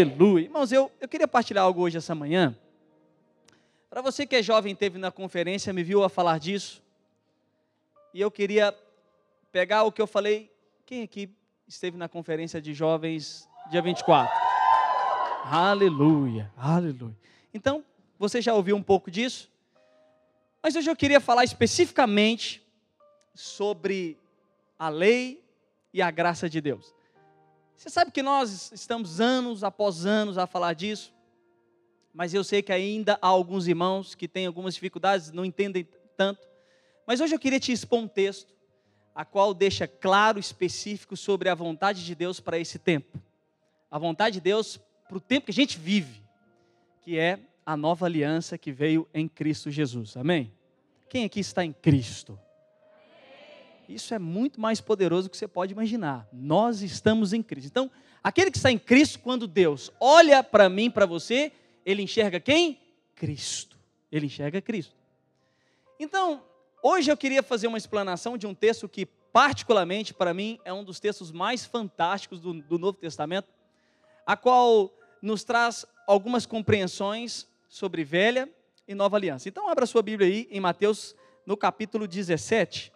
Aleluia. Irmãos, eu, eu queria partilhar algo hoje, essa manhã. Para você que é jovem, teve na conferência, me viu a falar disso. E eu queria pegar o que eu falei. Quem aqui esteve na conferência de jovens dia 24? Aleluia, aleluia. Então, você já ouviu um pouco disso? Mas hoje eu queria falar especificamente sobre a lei e a graça de Deus. Você sabe que nós estamos anos após anos a falar disso, mas eu sei que ainda há alguns irmãos que têm algumas dificuldades, não entendem tanto. Mas hoje eu queria te expor um texto, a qual deixa claro, específico sobre a vontade de Deus para esse tempo. A vontade de Deus para o tempo que a gente vive, que é a nova aliança que veio em Cristo Jesus. Amém? Quem aqui está em Cristo? Isso é muito mais poderoso do que você pode imaginar. Nós estamos em Cristo. Então, aquele que está em Cristo, quando Deus olha para mim, para você, ele enxerga quem? Cristo. Ele enxerga Cristo. Então, hoje eu queria fazer uma explanação de um texto que, particularmente para mim, é um dos textos mais fantásticos do, do Novo Testamento, a qual nos traz algumas compreensões sobre velha e nova aliança. Então, abra sua Bíblia aí em Mateus, no capítulo 17.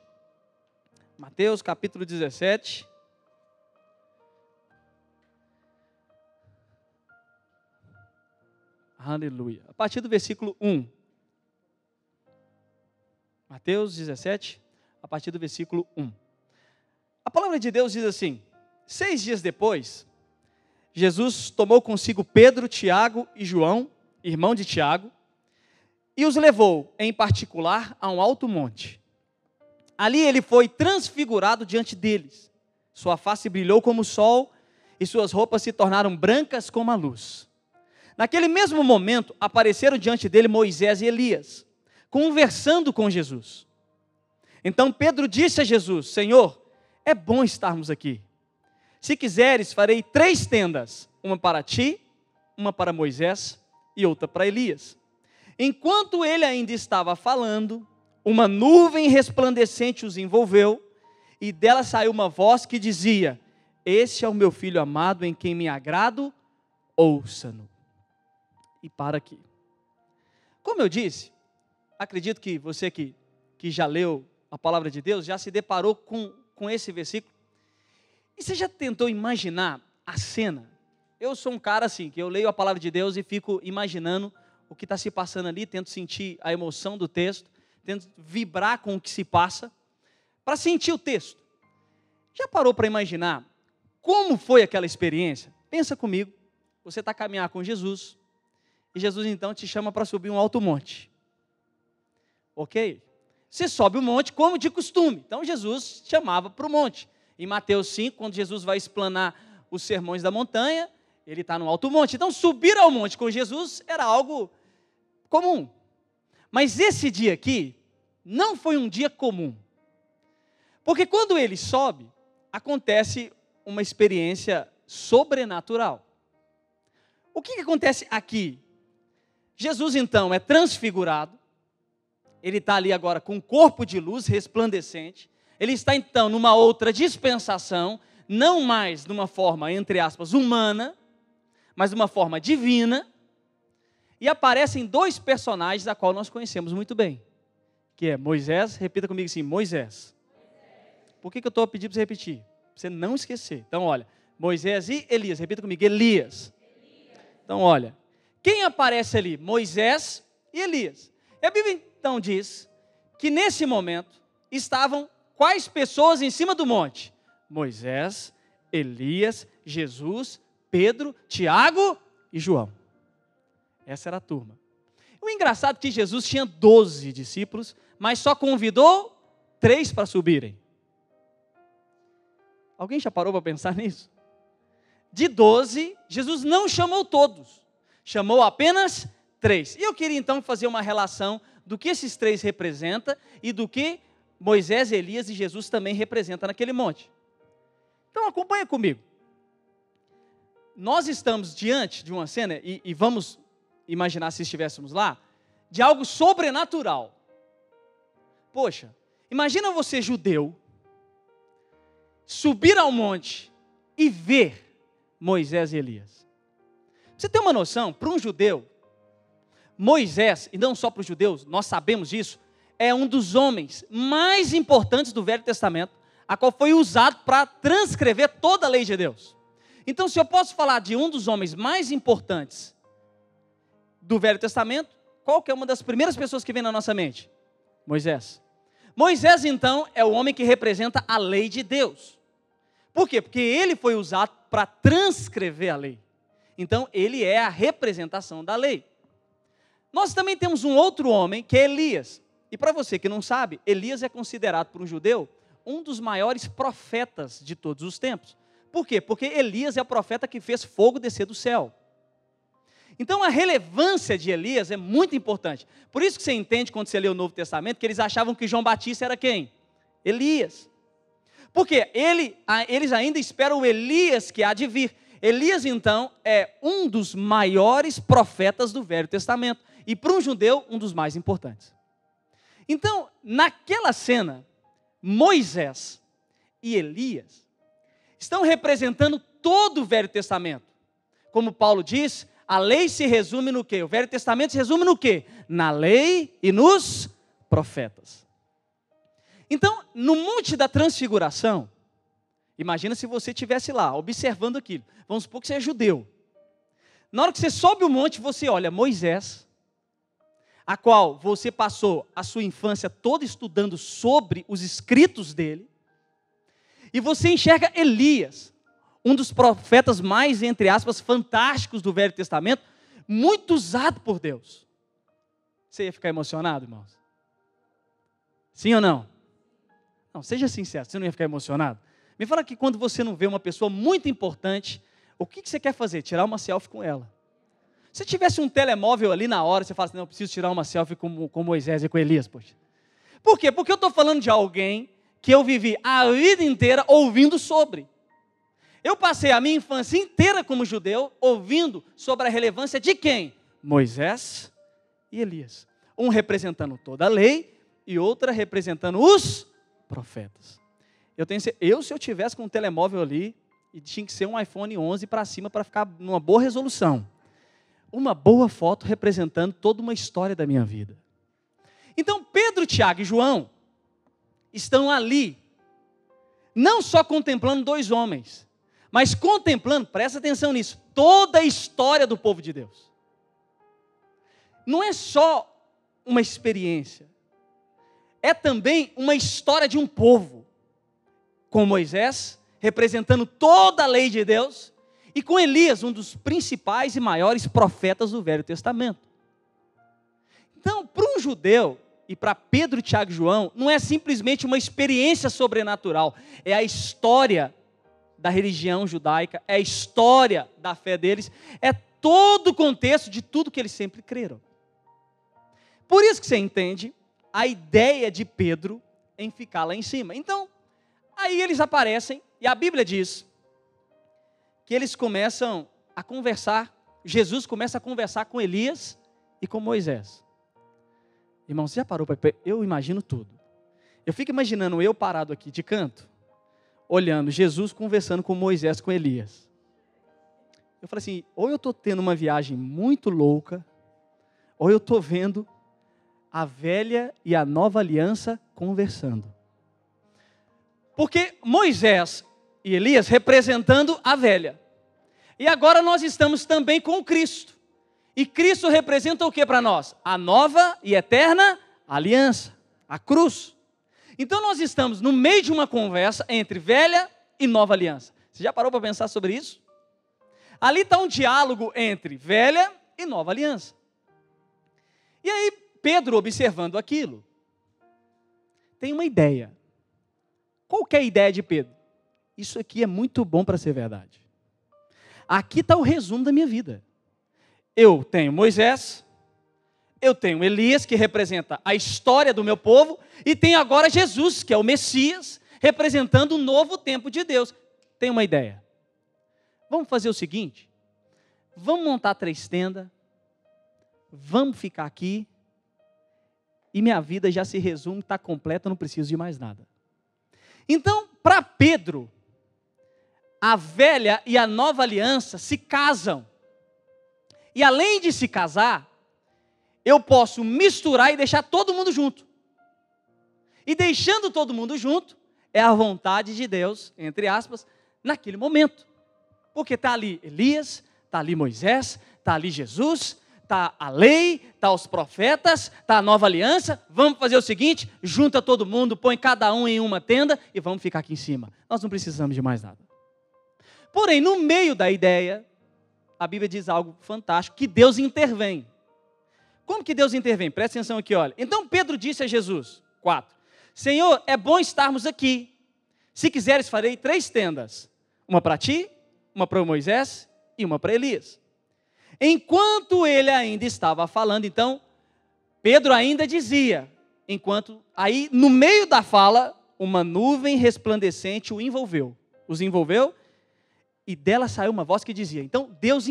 Mateus capítulo 17. Aleluia. A partir do versículo 1. Mateus 17, a partir do versículo 1. A palavra de Deus diz assim: Seis dias depois, Jesus tomou consigo Pedro, Tiago e João, irmão de Tiago, e os levou, em particular, a um alto monte Ali ele foi transfigurado diante deles. Sua face brilhou como o sol e suas roupas se tornaram brancas como a luz. Naquele mesmo momento, apareceram diante dele Moisés e Elias, conversando com Jesus. Então Pedro disse a Jesus: Senhor, é bom estarmos aqui. Se quiseres, farei três tendas: uma para ti, uma para Moisés e outra para Elias. Enquanto ele ainda estava falando, uma nuvem resplandecente os envolveu, e dela saiu uma voz que dizia: Este é o meu filho amado em quem me agrado, ouça-no. E para aqui. Como eu disse, acredito que você que, que já leu a palavra de Deus já se deparou com, com esse versículo. E você já tentou imaginar a cena? Eu sou um cara assim, que eu leio a palavra de Deus e fico imaginando o que está se passando ali, tento sentir a emoção do texto tento vibrar com o que se passa, para sentir o texto. Já parou para imaginar como foi aquela experiência? Pensa comigo, você está a caminhar com Jesus, e Jesus então te chama para subir um alto monte. Ok? Você sobe o monte como de costume. Então Jesus chamava para o monte. Em Mateus 5, quando Jesus vai explanar os sermões da montanha, ele está no alto monte. Então subir ao monte com Jesus era algo comum. Mas esse dia aqui não foi um dia comum. Porque quando ele sobe, acontece uma experiência sobrenatural. O que, que acontece aqui? Jesus então é transfigurado, ele está ali agora com um corpo de luz resplandecente, ele está então numa outra dispensação, não mais numa forma, entre aspas, humana, mas uma forma divina, e aparecem dois personagens a qual nós conhecemos muito bem, que é Moisés, repita comigo assim, Moisés. Por que, que eu estou pedindo para você repetir? Para você não esquecer. Então, olha, Moisés e Elias, repita comigo, Elias. Então, olha, quem aparece ali? Moisés e Elias. E a Bíblia então diz que nesse momento estavam quais pessoas em cima do monte? Moisés, Elias, Jesus, Pedro, Tiago e João. Essa era a turma. O engraçado é que Jesus tinha 12 discípulos, mas só convidou três para subirem. Alguém já parou para pensar nisso? De 12, Jesus não chamou todos, chamou apenas três. E eu queria então fazer uma relação do que esses três representam e do que Moisés, Elias e Jesus também representam naquele monte. Então acompanha comigo. Nós estamos diante de uma cena, e, e vamos imaginar se estivéssemos lá, de algo sobrenatural. Poxa, imagina você judeu subir ao monte e ver Moisés e Elias. Você tem uma noção, para um judeu, Moisés, e não só para os judeus, nós sabemos disso, é um dos homens mais importantes do Velho Testamento, a qual foi usado para transcrever toda a lei de Deus. Então, se eu posso falar de um dos homens mais importantes do Velho Testamento, qual que é uma das primeiras pessoas que vem na nossa mente? Moisés. Moisés, então, é o homem que representa a lei de Deus. Por quê? Porque ele foi usado para transcrever a lei. Então, ele é a representação da lei. Nós também temos um outro homem, que é Elias. E para você que não sabe, Elias é considerado por um judeu um dos maiores profetas de todos os tempos. Por quê? Porque Elias é o profeta que fez fogo descer do céu. Então a relevância de Elias é muito importante. Por isso que você entende quando você lê o Novo Testamento que eles achavam que João Batista era quem? Elias. Porque ele, eles ainda esperam o Elias que há de vir. Elias, então, é um dos maiores profetas do Velho Testamento. E para um judeu, um dos mais importantes. Então, naquela cena, Moisés e Elias estão representando todo o Velho Testamento. Como Paulo diz, a lei se resume no quê? O Velho Testamento se resume no quê? Na lei e nos profetas. Então, no Monte da Transfiguração, imagina se você estivesse lá, observando aquilo. Vamos supor que você é judeu. Na hora que você sobe o monte, você olha Moisés, a qual você passou a sua infância toda estudando sobre os escritos dele, e você enxerga Elias, um dos profetas mais, entre aspas, fantásticos do Velho Testamento, muito usado por Deus. Você ia ficar emocionado, irmãos? Sim ou não? Não, seja sincero, você não ia ficar emocionado? Me fala que quando você não vê uma pessoa muito importante, o que você quer fazer? Tirar uma selfie com ela. Se tivesse um telemóvel ali na hora, você fala assim, não, eu preciso tirar uma selfie com, com Moisés e com Elias, poxa. Por quê? Porque eu estou falando de alguém que eu vivi a vida inteira ouvindo sobre. Eu passei a minha infância inteira como judeu ouvindo sobre a relevância de quem? Moisés e Elias. Um representando toda a lei e outra representando os profetas. Eu tenho eu se eu tivesse com um telemóvel ali e tinha que ser um iPhone 11 para cima para ficar numa boa resolução. Uma boa foto representando toda uma história da minha vida. Então Pedro, Tiago e João estão ali não só contemplando dois homens, mas contemplando, presta atenção nisso, toda a história do povo de Deus. Não é só uma experiência, é também uma história de um povo, com Moisés, representando toda a lei de Deus, e com Elias, um dos principais e maiores profetas do Velho Testamento. Então, para um judeu, e para Pedro, Tiago e João, não é simplesmente uma experiência sobrenatural, é a história da religião judaica, é a história da fé deles, é todo o contexto de tudo que eles sempre creram. Por isso que você entende a ideia de Pedro em ficar lá em cima. Então, aí eles aparecem e a Bíblia diz que eles começam a conversar, Jesus começa a conversar com Elias e com Moisés. Irmão, você já parou para. Eu imagino tudo. Eu fico imaginando eu parado aqui de canto, olhando Jesus conversando com Moisés, com Elias. Eu falei assim: ou eu estou tendo uma viagem muito louca, ou eu estou vendo a velha e a nova aliança conversando. Porque Moisés e Elias representando a velha. E agora nós estamos também com Cristo. E Cristo representa o que para nós? A nova e eterna aliança, a cruz. Então nós estamos no meio de uma conversa entre velha e nova aliança. Você já parou para pensar sobre isso? Ali está um diálogo entre velha e nova aliança. E aí, Pedro, observando aquilo, tem uma ideia. Qual é a ideia de Pedro? Isso aqui é muito bom para ser verdade. Aqui está o resumo da minha vida. Eu tenho Moisés, eu tenho Elias, que representa a história do meu povo, e tenho agora Jesus, que é o Messias, representando um novo tempo de Deus. Tem uma ideia? Vamos fazer o seguinte: vamos montar três tendas, vamos ficar aqui, e minha vida já se resume, está completa, não preciso de mais nada. Então, para Pedro, a velha e a nova aliança se casam. E além de se casar, eu posso misturar e deixar todo mundo junto. E deixando todo mundo junto, é a vontade de Deus, entre aspas, naquele momento. Porque está ali Elias, está ali Moisés, está ali Jesus, está a lei, está os profetas, está a nova aliança. Vamos fazer o seguinte: junta todo mundo, põe cada um em uma tenda e vamos ficar aqui em cima. Nós não precisamos de mais nada. Porém, no meio da ideia, a Bíblia diz algo fantástico: que Deus intervém. Como que Deus intervém? Presta atenção aqui, olha. Então Pedro disse a Jesus: 4. Senhor, é bom estarmos aqui. Se quiseres, farei três tendas: uma para ti, uma para Moisés e uma para Elias. Enquanto ele ainda estava falando, então, Pedro ainda dizia, enquanto aí no meio da fala, uma nuvem resplandecente o envolveu. Os envolveu e dela saiu uma voz que dizia. Então Deus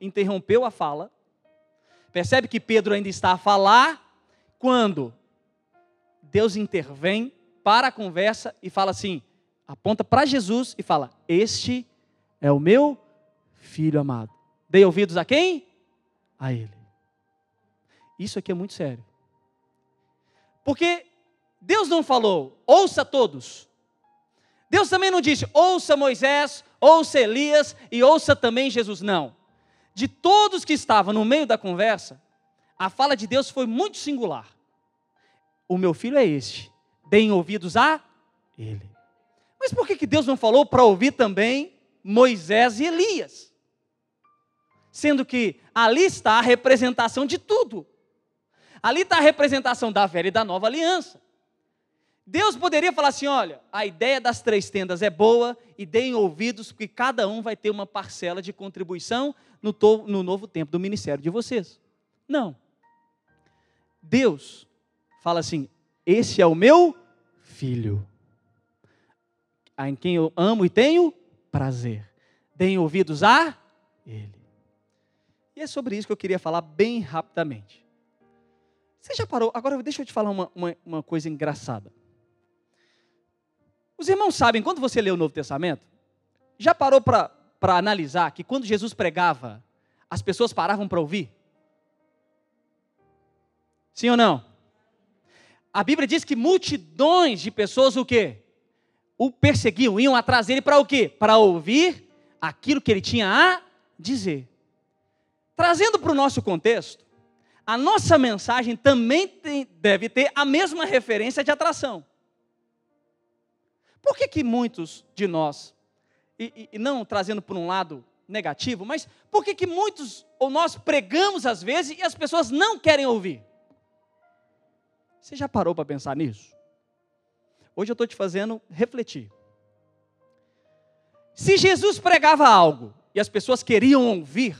interrompeu a fala. Percebe que Pedro ainda está a falar quando Deus intervém para a conversa e fala assim: aponta para Jesus e fala: Este é o meu filho amado. Dei ouvidos a quem? A ele. Isso aqui é muito sério. Porque Deus não falou, ouça todos. Deus também não disse, ouça Moisés, ouça Elias e ouça também Jesus. Não. De todos que estavam no meio da conversa, a fala de Deus foi muito singular. O meu filho é este, deem ouvidos a ele. Mas por que, que Deus não falou para ouvir também Moisés e Elias? Sendo que ali está a representação de tudo. Ali está a representação da velha e da nova aliança. Deus poderia falar assim: olha, a ideia das três tendas é boa e deem ouvidos, porque cada um vai ter uma parcela de contribuição no, to, no novo tempo do ministério de vocês. Não. Deus fala assim: esse é o meu filho, em quem eu amo e tenho prazer. Deem ouvidos a Ele. E é sobre isso que eu queria falar bem rapidamente. Você já parou? Agora deixa eu te falar uma, uma, uma coisa engraçada. Os irmãos sabem, quando você lê o Novo Testamento, já parou para analisar que quando Jesus pregava, as pessoas paravam para ouvir? Sim ou não? A Bíblia diz que multidões de pessoas o quê? O perseguiam, iam atrás dele para o quê? Para ouvir aquilo que ele tinha a dizer. Trazendo para o nosso contexto, a nossa mensagem também tem, deve ter a mesma referência de atração. Por que, que muitos de nós, e, e não trazendo por um lado negativo, mas por que, que muitos, ou nós pregamos às vezes e as pessoas não querem ouvir? Você já parou para pensar nisso? Hoje eu estou te fazendo refletir. Se Jesus pregava algo e as pessoas queriam ouvir,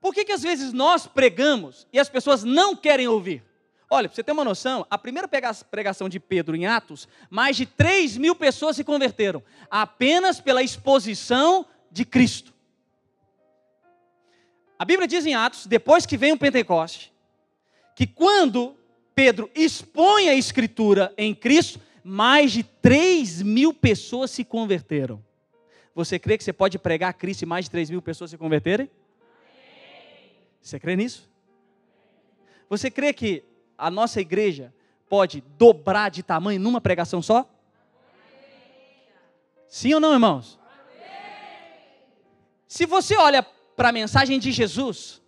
por que, que às vezes nós pregamos e as pessoas não querem ouvir? Olha, para você ter uma noção, a primeira pregação de Pedro em Atos, mais de 3 mil pessoas se converteram, apenas pela exposição de Cristo. A Bíblia diz em Atos, depois que vem o Pentecoste, que quando Pedro expõe a Escritura em Cristo, mais de 3 mil pessoas se converteram. Você crê que você pode pregar a Cristo e mais de 3 mil pessoas se converterem? Você crê nisso? Você crê que a nossa igreja pode dobrar de tamanho numa pregação só? Sim ou não, irmãos? Se você olha para a mensagem de Jesus,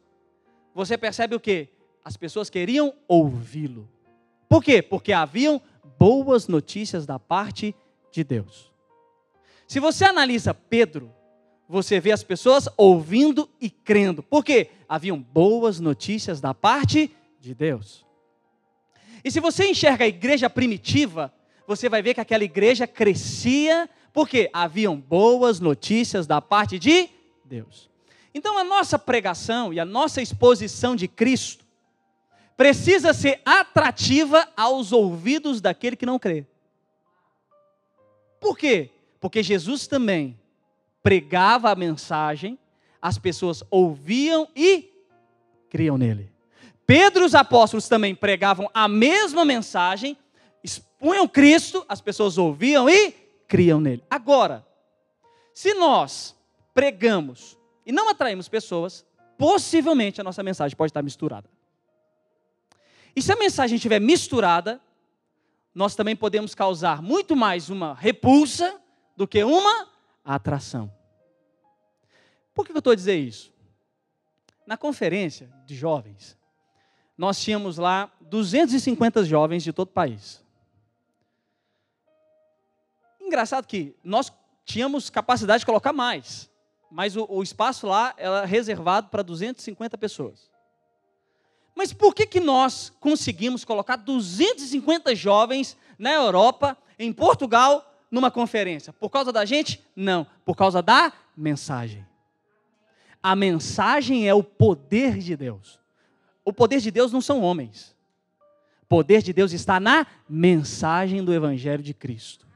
você percebe o que? As pessoas queriam ouvi-lo. Por quê? Porque haviam boas notícias da parte de Deus. Se você analisa Pedro, você vê as pessoas ouvindo e crendo. Por quê? Haviam boas notícias da parte de Deus. E se você enxerga a igreja primitiva, você vai ver que aquela igreja crescia, porque haviam boas notícias da parte de Deus. Então a nossa pregação e a nossa exposição de Cristo precisa ser atrativa aos ouvidos daquele que não crê. Por quê? Porque Jesus também pregava a mensagem, as pessoas ouviam e criam nele. Pedro e os apóstolos também pregavam a mesma mensagem, expunham Cristo, as pessoas ouviam e criam nele. Agora, se nós pregamos e não atraímos pessoas, possivelmente a nossa mensagem pode estar misturada. E se a mensagem estiver misturada, nós também podemos causar muito mais uma repulsa do que uma atração. Por que eu estou a dizer isso? Na conferência de jovens, nós tínhamos lá 250 jovens de todo o país. Engraçado que nós tínhamos capacidade de colocar mais, mas o, o espaço lá era reservado para 250 pessoas. Mas por que, que nós conseguimos colocar 250 jovens na Europa, em Portugal, numa conferência? Por causa da gente? Não, por causa da mensagem. A mensagem é o poder de Deus. O poder de Deus não são homens. O poder de Deus está na mensagem do Evangelho de Cristo.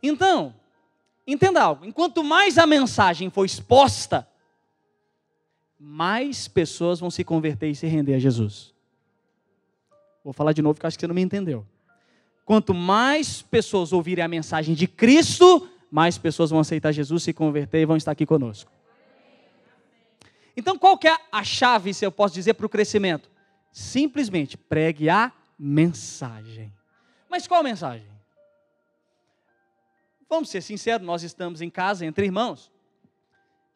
Então, entenda algo: enquanto mais a mensagem for exposta, mais pessoas vão se converter e se render a Jesus. Vou falar de novo, porque acho que você não me entendeu. Quanto mais pessoas ouvirem a mensagem de Cristo, mais pessoas vão aceitar Jesus, se converter e vão estar aqui conosco. Então, qual que é a chave, se eu posso dizer, para o crescimento? Simplesmente pregue a mensagem. Mas qual mensagem? Vamos ser sinceros, nós estamos em casa entre irmãos,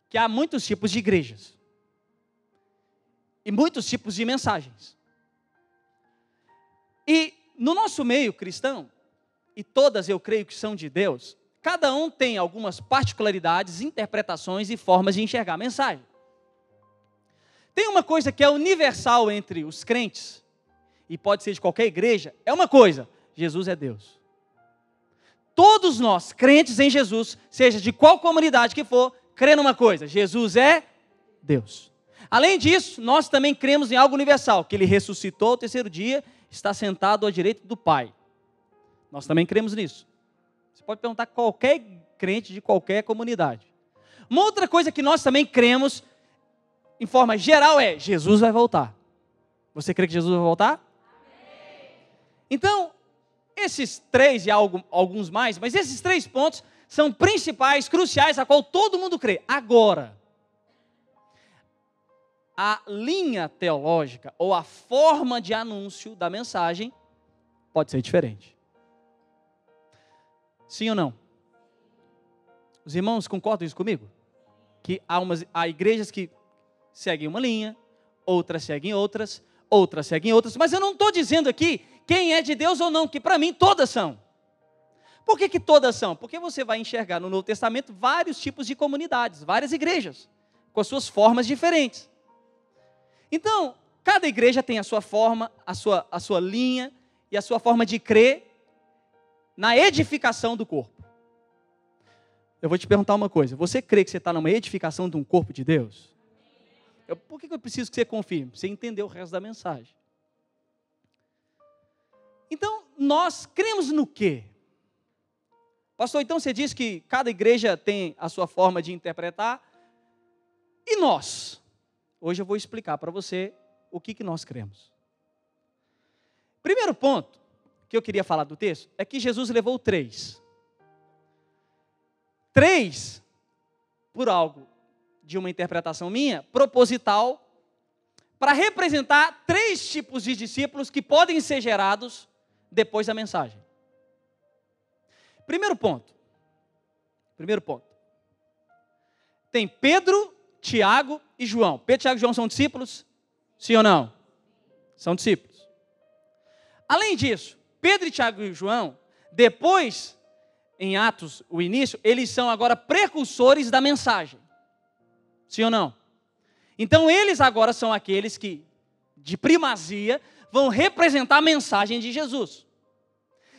que há muitos tipos de igrejas e muitos tipos de mensagens. E no nosso meio cristão, e todas eu creio que são de Deus, cada um tem algumas particularidades, interpretações e formas de enxergar a mensagem. Tem uma coisa que é universal entre os crentes, e pode ser de qualquer igreja, é uma coisa: Jesus é Deus. Todos nós, crentes em Jesus, seja de qual comunidade que for, crê numa coisa: Jesus é Deus. Além disso, nós também cremos em algo universal, que ele ressuscitou ao terceiro dia, está sentado à direita do Pai. Nós também cremos nisso. Você pode perguntar qualquer crente de qualquer comunidade. Uma outra coisa que nós também cremos, em forma geral, é: Jesus vai voltar. Você crê que Jesus vai voltar? Então, esses três e alguns mais, mas esses três pontos são principais, cruciais, a qual todo mundo crê. Agora, a linha teológica ou a forma de anúncio da mensagem pode ser diferente. Sim ou não? Os irmãos concordam isso comigo? Que há, umas, há igrejas que seguem uma linha, outras seguem outras, outras seguem outras, mas eu não estou dizendo aqui quem é de Deus ou não, que para mim todas são. Por que, que todas são? Porque você vai enxergar no Novo Testamento vários tipos de comunidades, várias igrejas, com as suas formas diferentes. Então, cada igreja tem a sua forma, a sua, a sua linha e a sua forma de crer na edificação do corpo. Eu vou te perguntar uma coisa: você crê que você está numa edificação de um corpo de Deus? Eu, por que eu preciso que você confirme? Você entender o resto da mensagem. Então, nós cremos no quê? Pastor, então você diz que cada igreja tem a sua forma de interpretar. E nós? Hoje eu vou explicar para você o que, que nós cremos. Primeiro ponto que eu queria falar do texto é que Jesus levou três. Três, por algo de uma interpretação minha, proposital, para representar três tipos de discípulos que podem ser gerados depois da mensagem. Primeiro ponto. Primeiro ponto. Tem Pedro, Tiago e João. Pedro, Tiago e João são discípulos? Sim ou não? São discípulos. Além disso, Pedro, Tiago e João, depois, em Atos, o início, eles são agora precursores da mensagem. Sim ou não? Então, eles agora são aqueles que, de primazia, vão representar a mensagem de Jesus.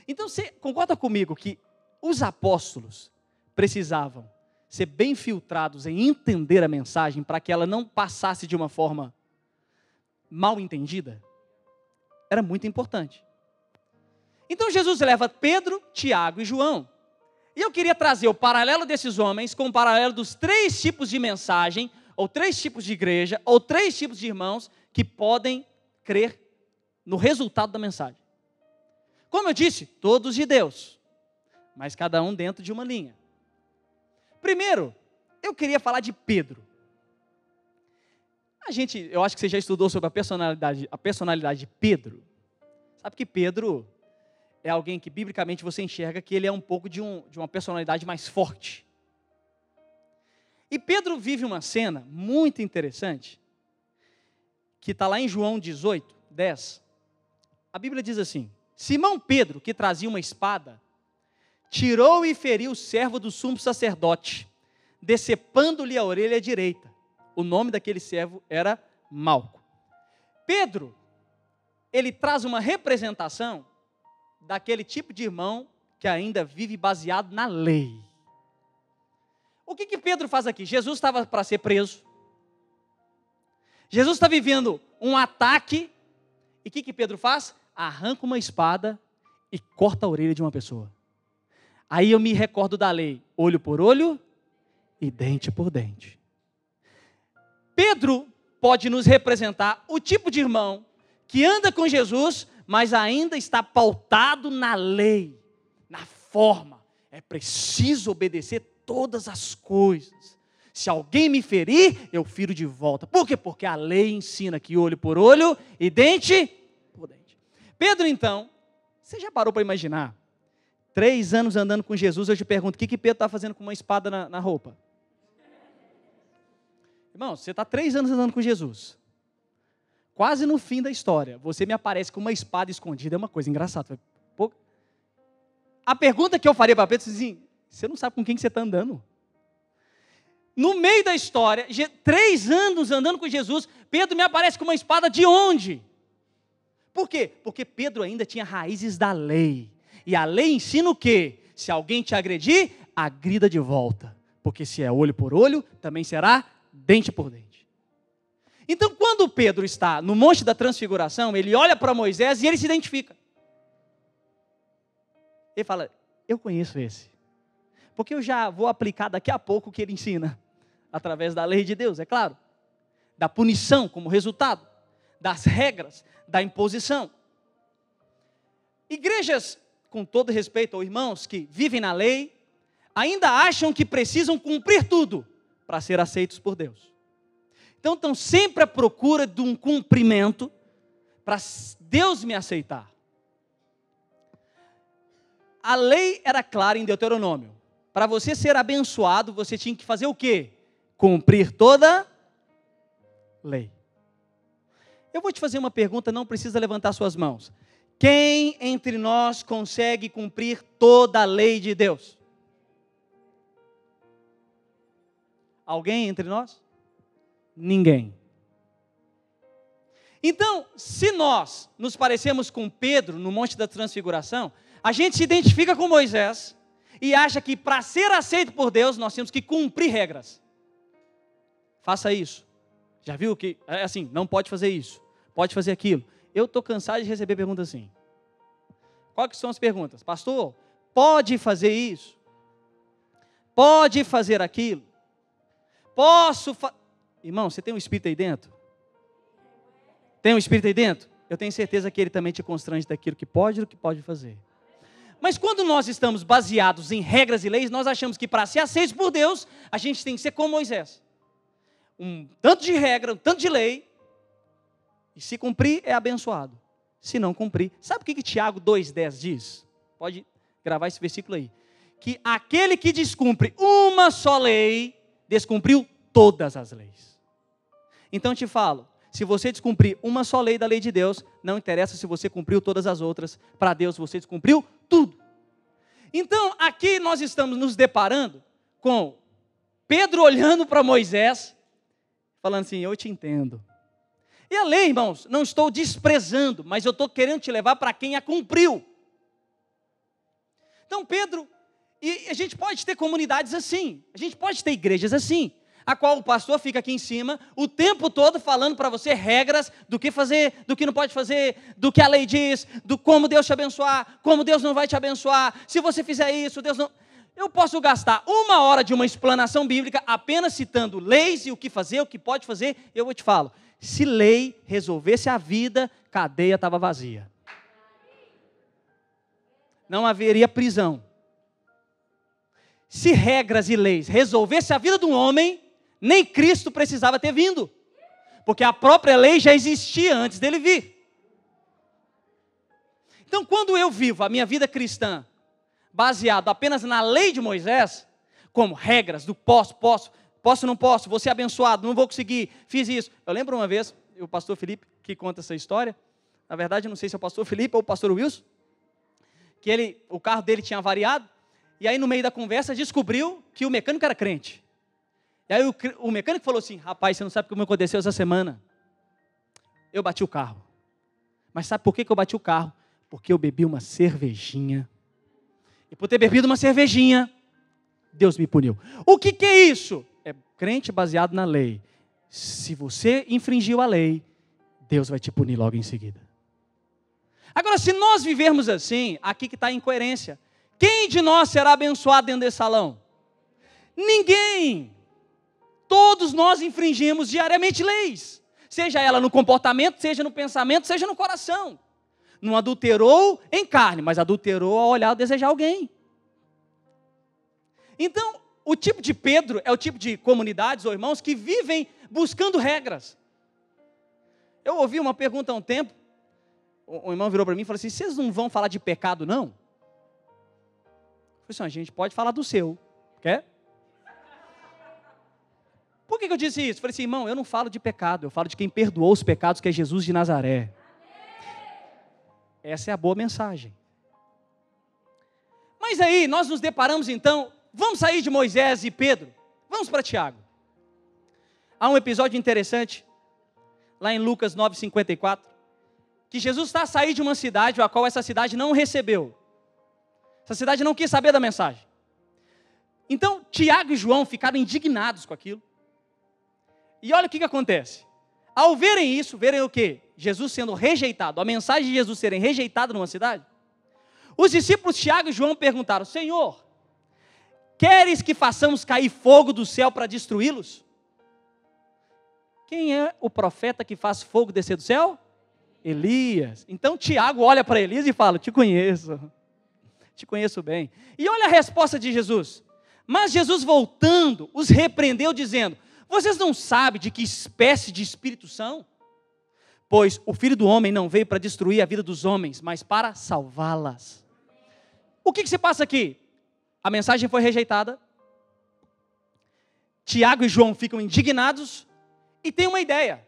Então, você concorda comigo que os apóstolos precisavam ser bem filtrados em entender a mensagem para que ela não passasse de uma forma mal entendida, era muito importante. Então Jesus leva Pedro, Tiago e João. E eu queria trazer o paralelo desses homens com o paralelo dos três tipos de mensagem, ou três tipos de igreja, ou três tipos de irmãos que podem crer no resultado da mensagem. Como eu disse, todos de Deus, mas cada um dentro de uma linha. Primeiro, eu queria falar de Pedro. A gente, eu acho que você já estudou sobre a personalidade, a personalidade de Pedro. Sabe que Pedro é alguém que biblicamente você enxerga que ele é um pouco de, um, de uma personalidade mais forte. E Pedro vive uma cena muito interessante, que está lá em João 18, 10. A Bíblia diz assim: Simão Pedro, que trazia uma espada, tirou e feriu o servo do sumo sacerdote, decepando-lhe a orelha direita. O nome daquele servo era Malco. Pedro, ele traz uma representação daquele tipo de irmão que ainda vive baseado na lei. O que, que Pedro faz aqui? Jesus estava para ser preso. Jesus está vivendo um ataque. E o que, que Pedro faz? Arranca uma espada e corta a orelha de uma pessoa. Aí eu me recordo da lei: olho por olho e dente por dente. Pedro pode nos representar o tipo de irmão que anda com Jesus, mas ainda está pautado na lei, na forma. É preciso obedecer todas as coisas. Se alguém me ferir, eu firo de volta. Por quê? Porque a lei ensina que olho por olho e dente por dente. Pedro, então, você já parou para imaginar? Três anos andando com Jesus, eu te pergunto: o que, Pedro está fazendo com uma espada na, na roupa? Irmão, você está três anos andando com Jesus. Quase no fim da história, você me aparece com uma espada escondida. É uma coisa engraçada. A pergunta que eu faria para Pedro assim: você não sabe com quem que você está andando. No meio da história, três anos andando com Jesus, Pedro me aparece com uma espada de onde? Por quê? Porque Pedro ainda tinha raízes da lei. E a lei ensina o quê? Se alguém te agredir, agrida de volta. Porque se é olho por olho, também será dente por dente. Então, quando Pedro está no Monte da Transfiguração, ele olha para Moisés e ele se identifica. Ele fala: Eu conheço esse. Porque eu já vou aplicar daqui a pouco o que ele ensina, através da lei de Deus, é claro, da punição como resultado, das regras, da imposição. Igrejas, com todo respeito, ou irmãos que vivem na lei, ainda acham que precisam cumprir tudo para ser aceitos por Deus. Então estão sempre à procura de um cumprimento para Deus me aceitar. A lei era clara em Deuteronômio. Para você ser abençoado, você tinha que fazer o quê? Cumprir toda lei. Eu vou te fazer uma pergunta, não precisa levantar suas mãos. Quem entre nós consegue cumprir toda a lei de Deus? Alguém entre nós? Ninguém. Então, se nós nos parecemos com Pedro no Monte da Transfiguração, a gente se identifica com Moisés, e acha que para ser aceito por Deus nós temos que cumprir regras. Faça isso. Já viu que é assim, não pode fazer isso, pode fazer aquilo. Eu estou cansado de receber perguntas assim. Quais são as perguntas? Pastor, pode fazer isso? Pode fazer aquilo? Posso fa... Irmão, você tem um espírito aí dentro? Tem um espírito aí dentro? Eu tenho certeza que ele também te constrange daquilo que pode e do que pode fazer. Mas quando nós estamos baseados em regras e leis, nós achamos que para ser aceitos por Deus, a gente tem que ser como Moisés. Um tanto de regra, um tanto de lei, e se cumprir, é abençoado. Se não cumprir, sabe o que, que Tiago 2,10 diz? Pode gravar esse versículo aí. Que aquele que descumpre uma só lei, descumpriu todas as leis. Então te falo, se você descumprir uma só lei da lei de Deus, não interessa se você cumpriu todas as outras, para Deus você descumpriu tudo. Então, aqui nós estamos nos deparando com Pedro olhando para Moisés, falando assim: Eu te entendo. E a lei, irmãos, não estou desprezando, mas eu estou querendo te levar para quem a cumpriu. Então, Pedro, e a gente pode ter comunidades assim, a gente pode ter igrejas assim a qual o pastor fica aqui em cima o tempo todo falando para você regras do que fazer, do que não pode fazer, do que a lei diz, do como Deus te abençoar, como Deus não vai te abençoar. Se você fizer isso, Deus não. Eu posso gastar uma hora de uma explanação bíblica apenas citando leis e o que fazer, o que pode fazer. Eu vou te falo, se lei resolvesse a vida, cadeia estava vazia. Não haveria prisão. Se regras e leis resolvessem a vida de um homem, nem Cristo precisava ter vindo. porque a própria lei já existia antes dele vir. Então, quando eu vivo a minha vida cristã baseado apenas na lei de Moisés, como regras do posso, posso, posso, não posso, vou ser abençoado, não vou conseguir, fiz isso. Eu lembro uma vez, o pastor Felipe que conta essa história, na verdade, não sei se é o pastor Felipe ou o pastor Wilson, que ele, o carro dele tinha variado, e aí no meio da conversa descobriu que o mecânico era crente. E aí o, o mecânico falou assim: rapaz, você não sabe o que aconteceu essa semana? Eu bati o carro. Mas sabe por que, que eu bati o carro? Porque eu bebi uma cervejinha. E por ter bebido uma cervejinha, Deus me puniu. O que, que é isso? É crente baseado na lei. Se você infringiu a lei, Deus vai te punir logo em seguida. Agora, se nós vivermos assim, aqui que está a incoerência. Quem de nós será abençoado dentro desse salão? Ninguém. Todos nós infringimos diariamente leis, seja ela no comportamento, seja no pensamento, seja no coração. Não adulterou em carne, mas adulterou ao olhar desejar alguém. Então, o tipo de Pedro é o tipo de comunidades ou irmãos que vivem buscando regras. Eu ouvi uma pergunta há um tempo, o irmão virou para mim e falou assim: vocês não vão falar de pecado, não? Eu falei assim: a gente pode falar do seu. Quer? Por que, eu disse isso? Falei assim, irmão, eu não falo de pecado, eu falo de quem perdoou os pecados, que é Jesus de Nazaré. Essa é a boa mensagem. Mas aí nós nos deparamos então, vamos sair de Moisés e Pedro, vamos para Tiago. Há um episódio interessante, lá em Lucas 9,54 que Jesus está a sair de uma cidade a qual essa cidade não recebeu. Essa cidade não quis saber da mensagem. Então, Tiago e João ficaram indignados com aquilo. E olha o que, que acontece. Ao verem isso, verem o quê? Jesus sendo rejeitado, a mensagem de Jesus serem rejeitada numa cidade. Os discípulos Tiago e João perguntaram: Senhor, queres que façamos cair fogo do céu para destruí-los? Quem é o profeta que faz fogo descer do céu? Elias. Então Tiago olha para Elias e fala: Te conheço, te conheço bem. E olha a resposta de Jesus. Mas Jesus, voltando, os repreendeu, dizendo: Vocês não sabem de que espécie de espírito são? Pois o filho do homem não veio para destruir a vida dos homens, mas para salvá-las. O que, que se passa aqui? A mensagem foi rejeitada. Tiago e João ficam indignados e têm uma ideia.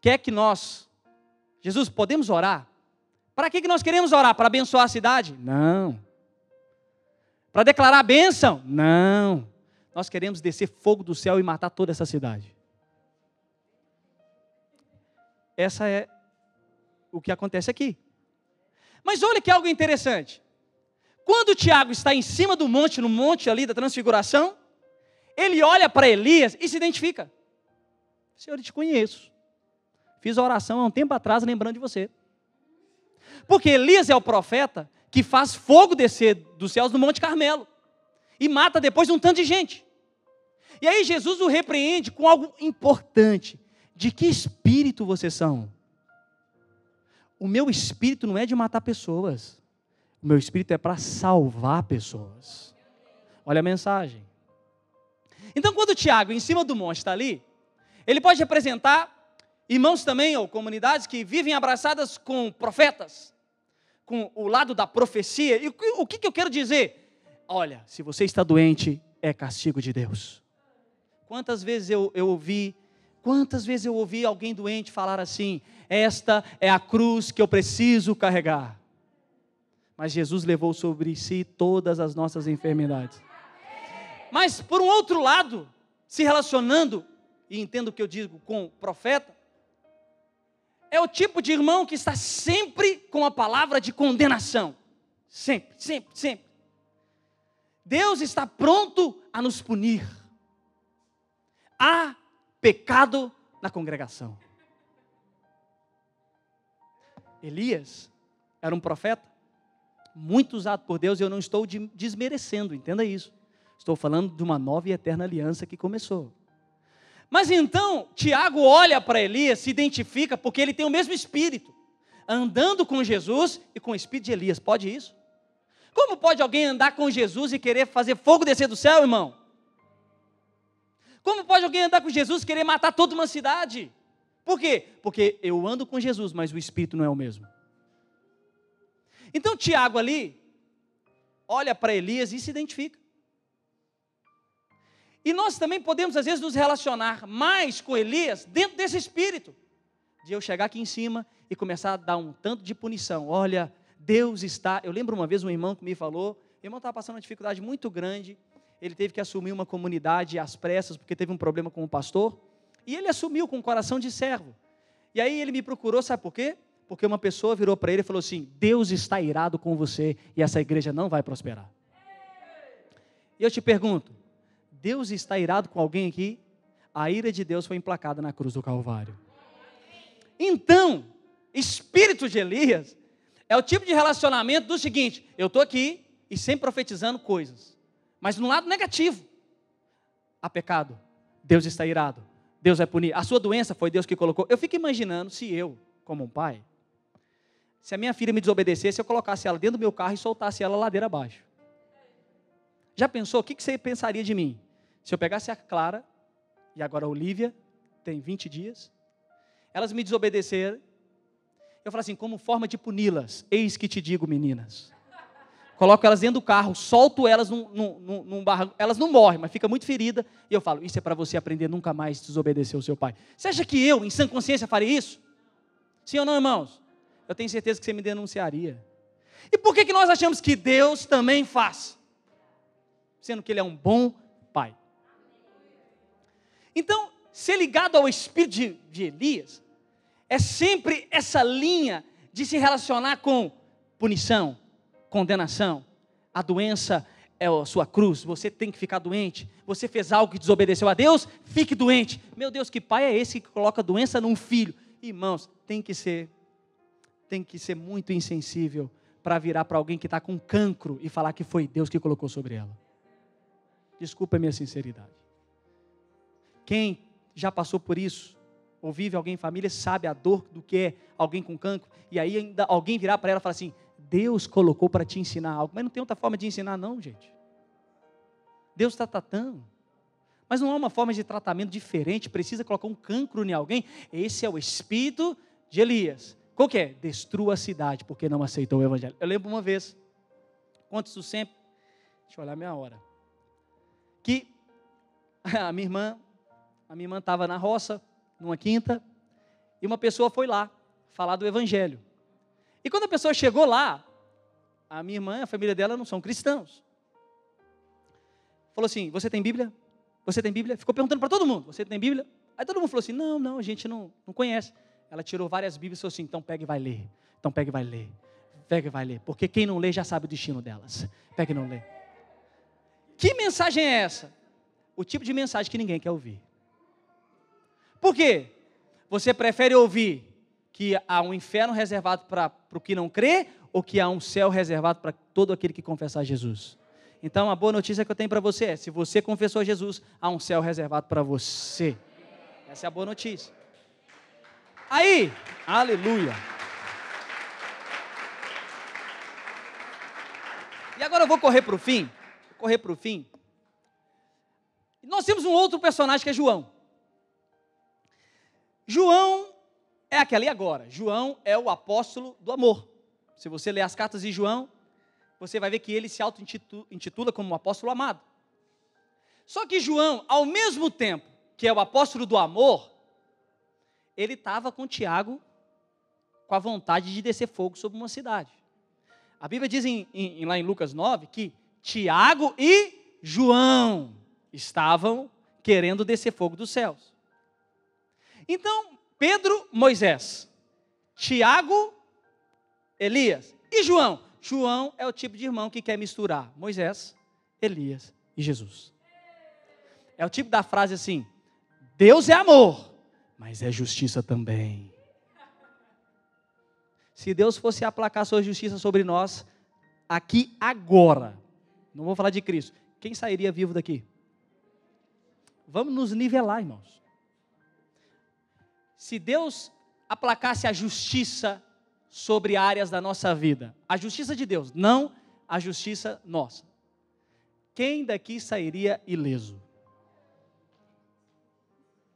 Quer que nós Jesus, podemos orar? Para que, que nós queremos orar? Para abençoar a cidade? Não. Para declarar a bênção? Não. Nós queremos descer fogo do céu e matar toda essa cidade. Essa é o que acontece aqui. Mas olha que algo interessante. Quando Tiago está em cima do monte, no monte ali da transfiguração, ele olha para Elias e se identifica. Senhor, eu te conheço. Fiz a oração há um tempo atrás lembrando de você. Porque Elias é o profeta que faz fogo descer dos céus no Monte Carmelo e mata depois um tanto de gente. E aí Jesus o repreende com algo importante. De que espírito vocês são? O meu espírito não é de matar pessoas. O meu espírito é para salvar pessoas. Olha a mensagem. Então, quando o Tiago, em cima do monte, está ali, ele pode representar Irmãos também, ou comunidades que vivem abraçadas com profetas, com o lado da profecia. E o que, que eu quero dizer? Olha, se você está doente, é castigo de Deus. Quantas vezes eu, eu ouvi, quantas vezes eu ouvi alguém doente falar assim: esta é a cruz que eu preciso carregar. Mas Jesus levou sobre si todas as nossas enfermidades. Mas, por um outro lado, se relacionando, e entendo o que eu digo com profeta, é o tipo de irmão que está sempre com a palavra de condenação. Sempre, sempre, sempre. Deus está pronto a nos punir. Há pecado na congregação. Elias era um profeta muito usado por Deus e eu não estou desmerecendo, entenda isso. Estou falando de uma nova e eterna aliança que começou. Mas então, Tiago olha para Elias, se identifica, porque ele tem o mesmo espírito, andando com Jesus e com o espírito de Elias. Pode isso? Como pode alguém andar com Jesus e querer fazer fogo descer do céu, irmão? Como pode alguém andar com Jesus e querer matar toda uma cidade? Por quê? Porque eu ando com Jesus, mas o espírito não é o mesmo. Então Tiago ali olha para Elias e se identifica. E nós também podemos, às vezes, nos relacionar mais com Elias dentro desse espírito. De eu chegar aqui em cima e começar a dar um tanto de punição. Olha, Deus está. Eu lembro uma vez um irmão que me falou: o irmão estava passando uma dificuldade muito grande. Ele teve que assumir uma comunidade às pressas, porque teve um problema com o pastor. E ele assumiu com o coração de servo. E aí ele me procurou, sabe por quê? Porque uma pessoa virou para ele e falou assim: Deus está irado com você e essa igreja não vai prosperar. E eu te pergunto: Deus está irado com alguém aqui? A ira de Deus foi emplacada na cruz do Calvário. Então, espírito de Elias é o tipo de relacionamento do seguinte: eu estou aqui e sempre profetizando coisas, mas no lado negativo, há pecado, Deus está irado, Deus vai punir. A sua doença foi Deus que colocou. Eu fico imaginando se eu, como um pai, se a minha filha me desobedecesse, eu colocasse ela dentro do meu carro e soltasse ela ladeira abaixo. Já pensou? O que você pensaria de mim? Se eu pegasse a Clara, e agora a Olivia, tem 20 dias, elas me desobedeceram, eu falo assim, como forma de puni-las, eis que te digo, meninas. Coloco elas dentro do carro, solto elas num, num, num barranco, elas não morrem, mas fica muito ferida, e eu falo, isso é para você aprender nunca mais desobedecer o seu pai. Você acha que eu, em sã consciência, faria isso? Sim ou não, irmãos? Eu tenho certeza que você me denunciaria. E por que, que nós achamos que Deus também faz? Sendo que Ele é um bom pai. Então, ser ligado ao espírito de, de Elias é sempre essa linha de se relacionar com punição, condenação. A doença é a sua cruz, você tem que ficar doente. Você fez algo que desobedeceu a Deus, fique doente. Meu Deus, que pai é esse que coloca doença num filho? Irmãos, tem que ser tem que ser muito insensível para virar para alguém que está com cancro e falar que foi Deus que colocou sobre ela. Desculpa a minha sinceridade. Quem já passou por isso, ou vive alguém em família, sabe a dor do que é alguém com cancro, e aí ainda alguém virar para ela e falar assim: Deus colocou para te ensinar algo, mas não tem outra forma de ensinar, não, gente. Deus está tratando. Mas não há uma forma de tratamento diferente, precisa colocar um cancro em alguém. Esse é o espírito de Elias. Qual que é? Destrua a cidade, porque não aceitou o evangelho. Eu lembro uma vez, conto isso sempre, deixa eu olhar minha hora, que a minha irmã a minha irmã estava na roça, numa quinta, e uma pessoa foi lá falar do Evangelho. E quando a pessoa chegou lá, a minha irmã, a família dela não são cristãos. Falou assim: Você tem Bíblia? Você tem Bíblia? Ficou perguntando para todo mundo: Você tem Bíblia? Aí todo mundo falou assim: Não, não, a gente não, não conhece. Ela tirou várias Bíblias e falou assim: Então pega e vai ler. Então pega e vai ler. Pega e vai ler. Porque quem não lê já sabe o destino delas. Pega e não lê. Que mensagem é essa? O tipo de mensagem que ninguém quer ouvir. Por quê? Você prefere ouvir que há um inferno reservado para o que não crê ou que há um céu reservado para todo aquele que confessar Jesus? Então, a boa notícia que eu tenho para você é: se você confessou Jesus, há um céu reservado para você. Essa é a boa notícia. Aí, aleluia. E agora eu vou correr para o fim. Correr para o fim. Nós temos um outro personagem que é João. João é aquela, e agora? João é o apóstolo do amor. Se você ler as cartas de João, você vai ver que ele se auto-intitula como o apóstolo amado. Só que João, ao mesmo tempo que é o apóstolo do amor, ele estava com Tiago com a vontade de descer fogo sobre uma cidade. A Bíblia diz em, em, lá em Lucas 9 que Tiago e João estavam querendo descer fogo dos céus. Então, Pedro, Moisés. Tiago, Elias. E João? João é o tipo de irmão que quer misturar Moisés, Elias e Jesus. É o tipo da frase assim: Deus é amor, mas é justiça também. Se Deus fosse aplacar sua justiça sobre nós, aqui agora, não vou falar de Cristo, quem sairia vivo daqui? Vamos nos nivelar, irmãos se Deus aplacasse a justiça sobre áreas da nossa vida, a justiça de Deus, não a justiça nossa, quem daqui sairia ileso?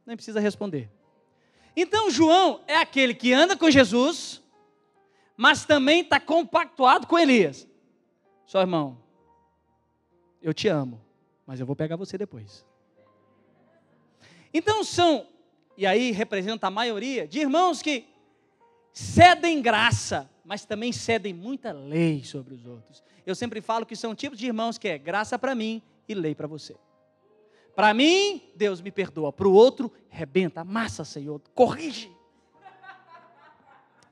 Nem precisa responder. Então, João é aquele que anda com Jesus, mas também está compactuado com Elias. Só irmão, eu te amo, mas eu vou pegar você depois. Então são, e aí representa a maioria, de irmãos que cedem graça, mas também cedem muita lei sobre os outros. Eu sempre falo que são tipos de irmãos que é graça para mim e lei para você. Para mim, Deus me perdoa. Para o outro, rebenta, amassa, Senhor, corrige.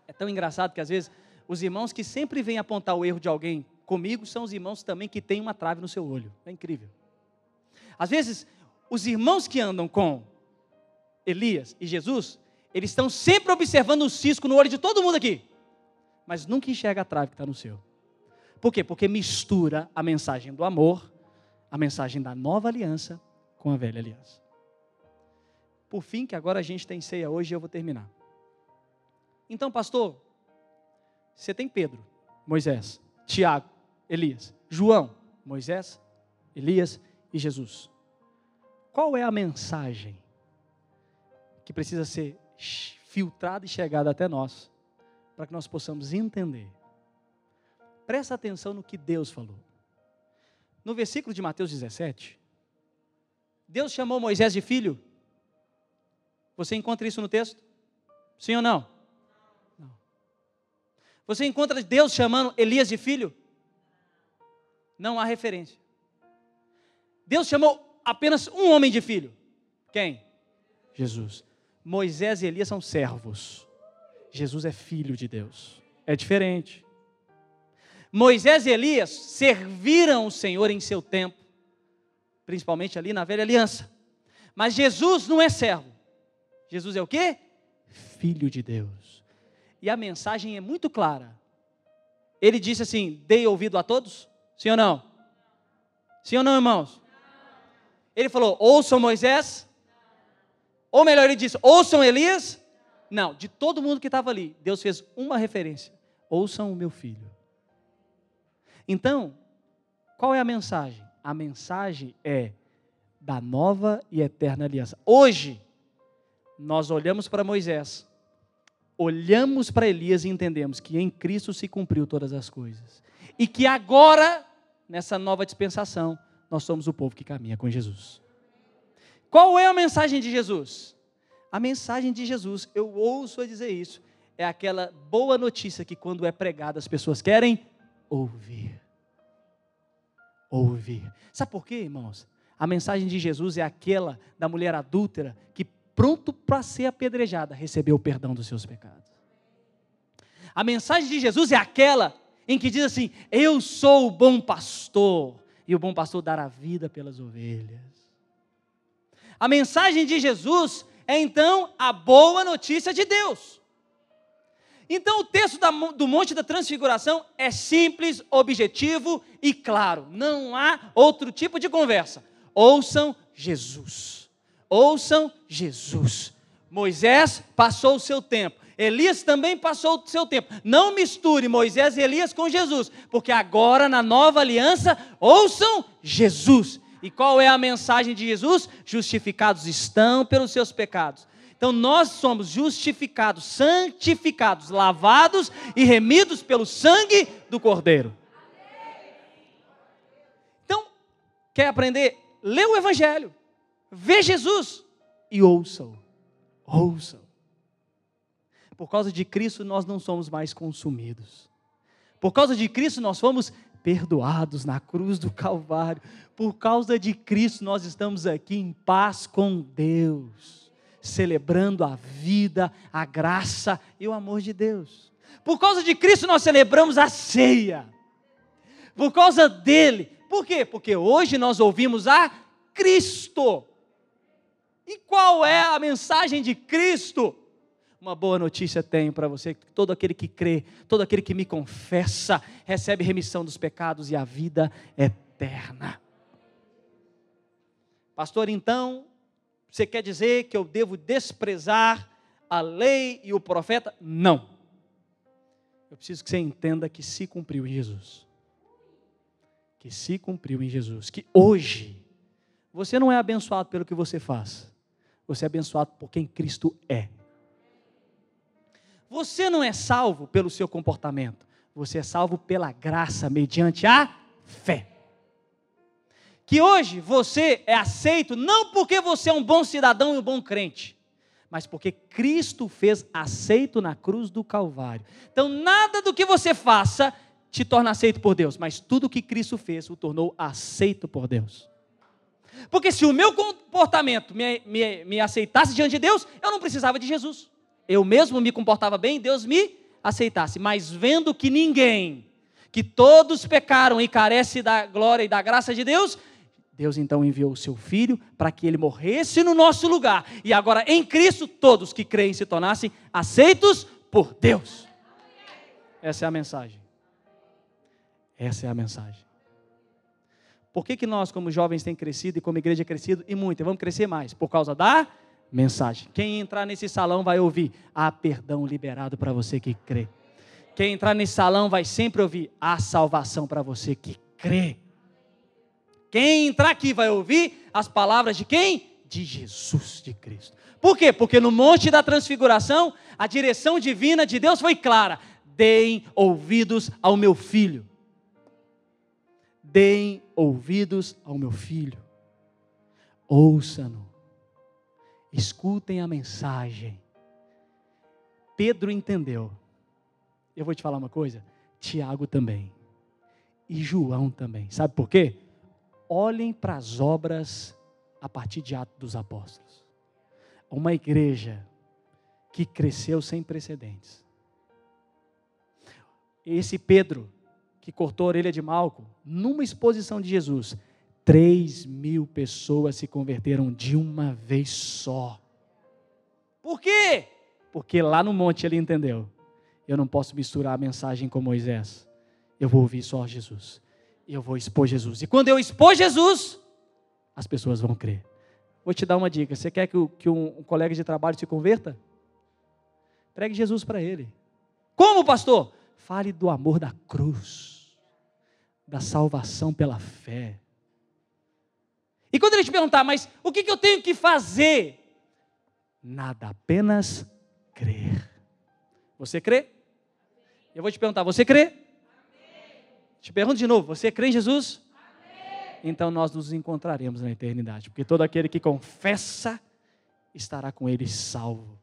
É tão engraçado que às vezes os irmãos que sempre vêm apontar o erro de alguém comigo são os irmãos também que têm uma trave no seu olho. É incrível. Às vezes, os irmãos que andam com Elias e Jesus, eles estão sempre observando o cisco no olho de todo mundo aqui, mas nunca enxerga a trave que está no seu. Por quê? Porque mistura a mensagem do amor, a mensagem da nova aliança com a velha aliança. Por fim, que agora a gente tem ceia hoje e eu vou terminar. Então, pastor, você tem Pedro, Moisés, Tiago, Elias, João, Moisés, Elias e Jesus. Qual é a mensagem que precisa ser filtrada e chegada até nós, para que nós possamos entender? Presta atenção no que Deus falou. No versículo de Mateus 17, Deus chamou Moisés de filho? Você encontra isso no texto? Sim ou não? Não. Você encontra Deus chamando Elias de filho? Não há referência. Deus chamou apenas um homem de filho. Quem? Jesus. Moisés e Elias são servos. Jesus é filho de Deus. É diferente. Moisés e Elias serviram o Senhor em seu tempo principalmente ali na velha aliança. Mas Jesus não é servo. Jesus é o quê? Filho de Deus. E a mensagem é muito clara. Ele disse assim: dei ouvido a todos? Sim ou não? Sim ou não, irmãos? Ele falou: ouçam Moisés. Ou melhor, ele disse: ouçam Elias. Não, de todo mundo que estava ali, Deus fez uma referência: ouçam o meu filho. Então, qual é a mensagem? a mensagem é da nova e eterna aliança. Hoje, nós olhamos para Moisés, olhamos para Elias e entendemos que em Cristo se cumpriu todas as coisas. E que agora, nessa nova dispensação, nós somos o povo que caminha com Jesus. Qual é a mensagem de Jesus? A mensagem de Jesus, eu ouço dizer isso, é aquela boa notícia que quando é pregada as pessoas querem ouvir ouvir. Sabe por quê, irmãos? A mensagem de Jesus é aquela da mulher adúltera que, pronto para ser apedrejada, recebeu o perdão dos seus pecados. A mensagem de Jesus é aquela em que diz assim: Eu sou o bom pastor, e o bom pastor dará vida pelas ovelhas. A mensagem de Jesus é então a boa notícia de Deus. Então, o texto do Monte da Transfiguração é simples, objetivo e claro. Não há outro tipo de conversa. Ouçam Jesus. Ouçam Jesus. Moisés passou o seu tempo. Elias também passou o seu tempo. Não misture Moisés e Elias com Jesus, porque agora na nova aliança, ouçam Jesus. E qual é a mensagem de Jesus? Justificados estão pelos seus pecados então nós somos justificados, santificados, lavados e remidos pelo sangue do Cordeiro. Então, quer aprender? Lê o Evangelho, vê Jesus e ouça-o. Ouça-o. Por causa de Cristo nós não somos mais consumidos. Por causa de Cristo nós fomos perdoados na cruz do Calvário. Por causa de Cristo nós estamos aqui em paz com Deus celebrando a vida, a graça e o amor de Deus. Por causa de Cristo nós celebramos a ceia. Por causa dele. Por quê? Porque hoje nós ouvimos a Cristo. E qual é a mensagem de Cristo? Uma boa notícia tenho para você: todo aquele que crê, todo aquele que me confessa, recebe remissão dos pecados e a vida eterna. Pastor, então, você quer dizer que eu devo desprezar a lei e o profeta? Não. Eu preciso que você entenda que se cumpriu em Jesus. Que se cumpriu em Jesus. Que hoje você não é abençoado pelo que você faz. Você é abençoado por quem Cristo é. Você não é salvo pelo seu comportamento. Você é salvo pela graça, mediante a fé. Que hoje você é aceito não porque você é um bom cidadão e um bom crente, mas porque Cristo fez aceito na cruz do Calvário. Então, nada do que você faça te torna aceito por Deus, mas tudo que Cristo fez o tornou aceito por Deus. Porque se o meu comportamento me, me, me aceitasse diante de Deus, eu não precisava de Jesus. Eu mesmo me comportava bem, Deus me aceitasse. Mas vendo que ninguém, que todos pecaram e carece da glória e da graça de Deus, Deus então enviou o seu filho para que ele morresse no nosso lugar. E agora em Cristo todos que creem se tornassem aceitos por Deus. Essa é a mensagem. Essa é a mensagem. Por que, que nós, como jovens, temos crescido e como igreja crescido e muito? E vamos crescer mais? Por causa da mensagem. Quem entrar nesse salão vai ouvir: há perdão liberado para você que crê. Quem entrar nesse salão vai sempre ouvir: há salvação para você que crê. Quem entrar aqui vai ouvir as palavras de quem? De Jesus de Cristo. Por quê? Porque no Monte da Transfiguração, a direção divina de Deus foi clara: deem ouvidos ao meu filho deem ouvidos ao meu filho, ouçam-no, escutem a mensagem. Pedro entendeu. Eu vou te falar uma coisa, Tiago também, e João também. Sabe por quê? Olhem para as obras a partir de Atos dos Apóstolos. Uma igreja que cresceu sem precedentes. Esse Pedro que cortou a orelha de Malco, numa exposição de Jesus, 3 mil pessoas se converteram de uma vez só. Por quê? Porque lá no monte ele entendeu. Eu não posso misturar a mensagem com Moisés. Eu vou ouvir só Jesus. Eu vou expor Jesus. E quando eu expor Jesus, as pessoas vão crer. Vou te dar uma dica. Você quer que, que um, um colega de trabalho se converta? Pregue Jesus para ele. Como, pastor? Fale do amor da cruz da salvação pela fé. E quando ele te perguntar, mas o que, que eu tenho que fazer? Nada, apenas crer. Você crê? Eu vou te perguntar, você crê? Amém. Te pergunto de novo, você crê em Jesus? Amém. Então nós nos encontraremos na eternidade, porque todo aquele que confessa estará com ele salvo.